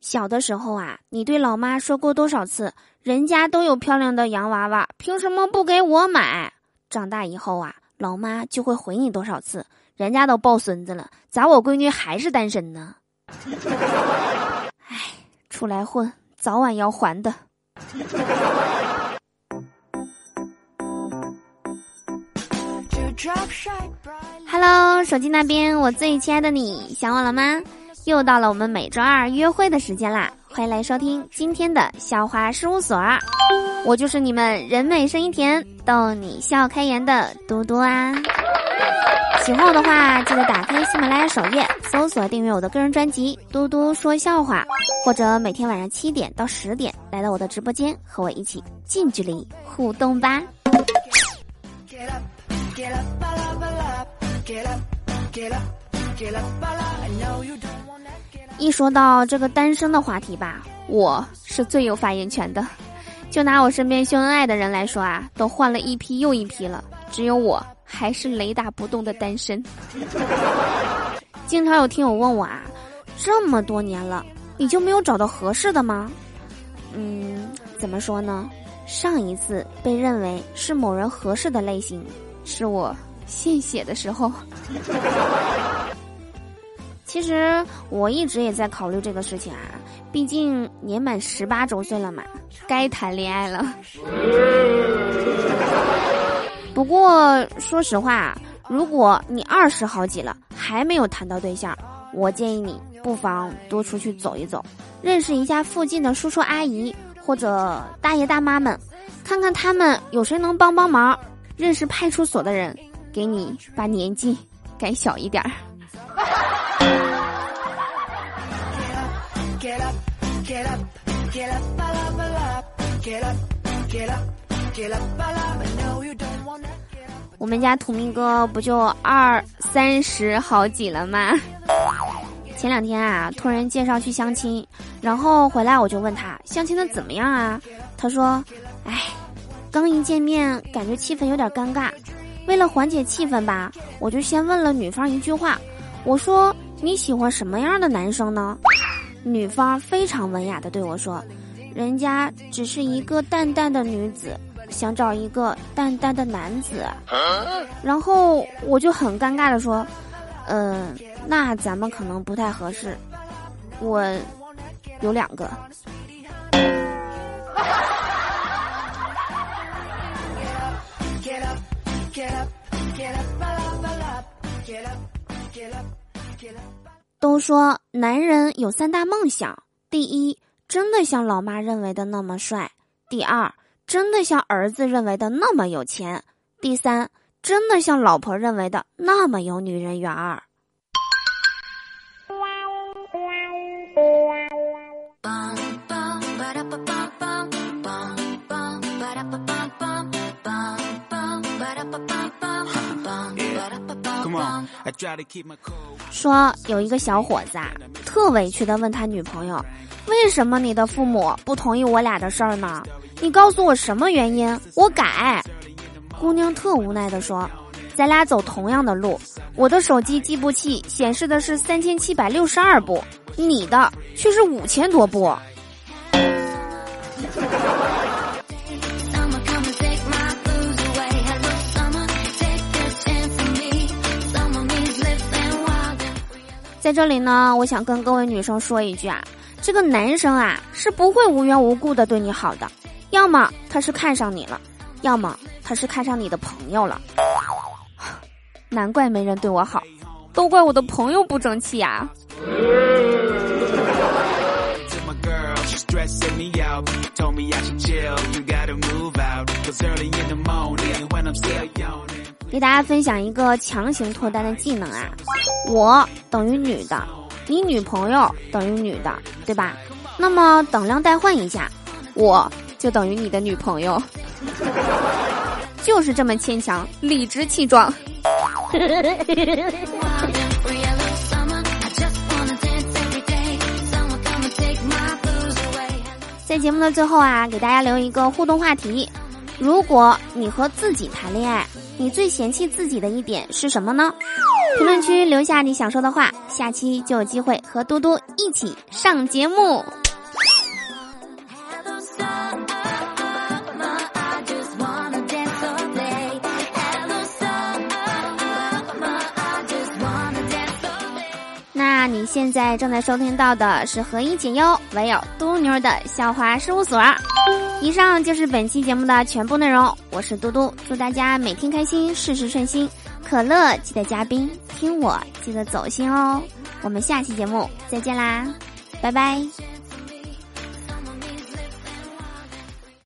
小的时候啊，你对老妈说过多少次，人家都有漂亮的洋娃娃，凭什么不给我买？长大以后啊，老妈就会回你多少次，人家都抱孙子了，咋我闺女还是单身呢？唉，出来混，早晚要还的。Hello，手机那边，我最亲爱的你，想我了吗？又到了我们每周二约会的时间啦！欢迎来收听今天的笑话事务所，我就是你们人美声音甜、逗你笑开颜的嘟嘟啊！喜欢我的话，记得打开喜马拉雅首页，搜索订阅我的个人专辑《嘟嘟说笑话》，或者每天晚上七点到十点来到我的直播间，和我一起近距离互动吧！一说到这个单身的话题吧，我是最有发言权的。就拿我身边秀恩爱的人来说啊，都换了一批又一批了，只有我还是雷打不动的单身。经常有听友问我啊，这么多年了，你就没有找到合适的吗？嗯，怎么说呢？上一次被认为是某人合适的类型，是我献血的时候。其实我一直也在考虑这个事情啊，毕竟年满十八周岁了嘛，该谈恋爱了。不过说实话，如果你二十好几了还没有谈到对象，我建议你不妨多出去走一走，认识一下附近的叔叔阿姨或者大爷大妈们，看看他们有谁能帮帮忙。认识派出所的人，给你把年纪改小一点儿。我们家土命哥不就二三十好几了吗？前两天啊，突然介绍去相亲，然后回来我就问他相亲的怎么样啊？他说：“哎，刚一见面感觉气氛有点尴尬，为了缓解气氛吧，我就先问了女方一句话，我说你喜欢什么样的男生呢？”女方非常文雅的对我说：“人家只是一个淡淡的女子，想找一个淡淡的男子。”然后我就很尴尬的说：“嗯，那咱们可能不太合适。我有两个。”都说男人有三大梦想：第一，真的像老妈认为的那么帅；第二，真的像儿子认为的那么有钱；第三，真的像老婆认为的那么有女人缘儿。说有一个小伙子啊，特委屈的问他女朋友：“为什么你的父母不同意我俩的事儿呢？你告诉我什么原因，我改。”姑娘特无奈的说：“咱俩走同样的路，我的手机计步器显示的是三千七百六十二步，你的却是五千多步。”在这里呢，我想跟各位女生说一句啊，这个男生啊是不会无缘无故的对你好的，要么他是看上你了，要么他是看上你的朋友了。难怪没人对我好，都怪我的朋友不争气呀。给大家分享一个强行脱单的技能啊！我等于女的，你女朋友等于女的，对吧？那么等量代换一下，我就等于你的女朋友，就是这么牵强，理直气壮。在节目的最后啊，给大家留一个互动话题：如果你和自己谈恋爱。你最嫌弃自己的一点是什么呢？评论区留下你想说的话，下期就有机会和嘟嘟一起上节目。现在正在收听到的是何以解忧，唯有嘟妞的笑话事务所。以上就是本期节目的全部内容，我是嘟嘟，祝大家每天开心，事事顺心。可乐记得加冰，听我记得走心哦。我们下期节目再见啦，拜拜。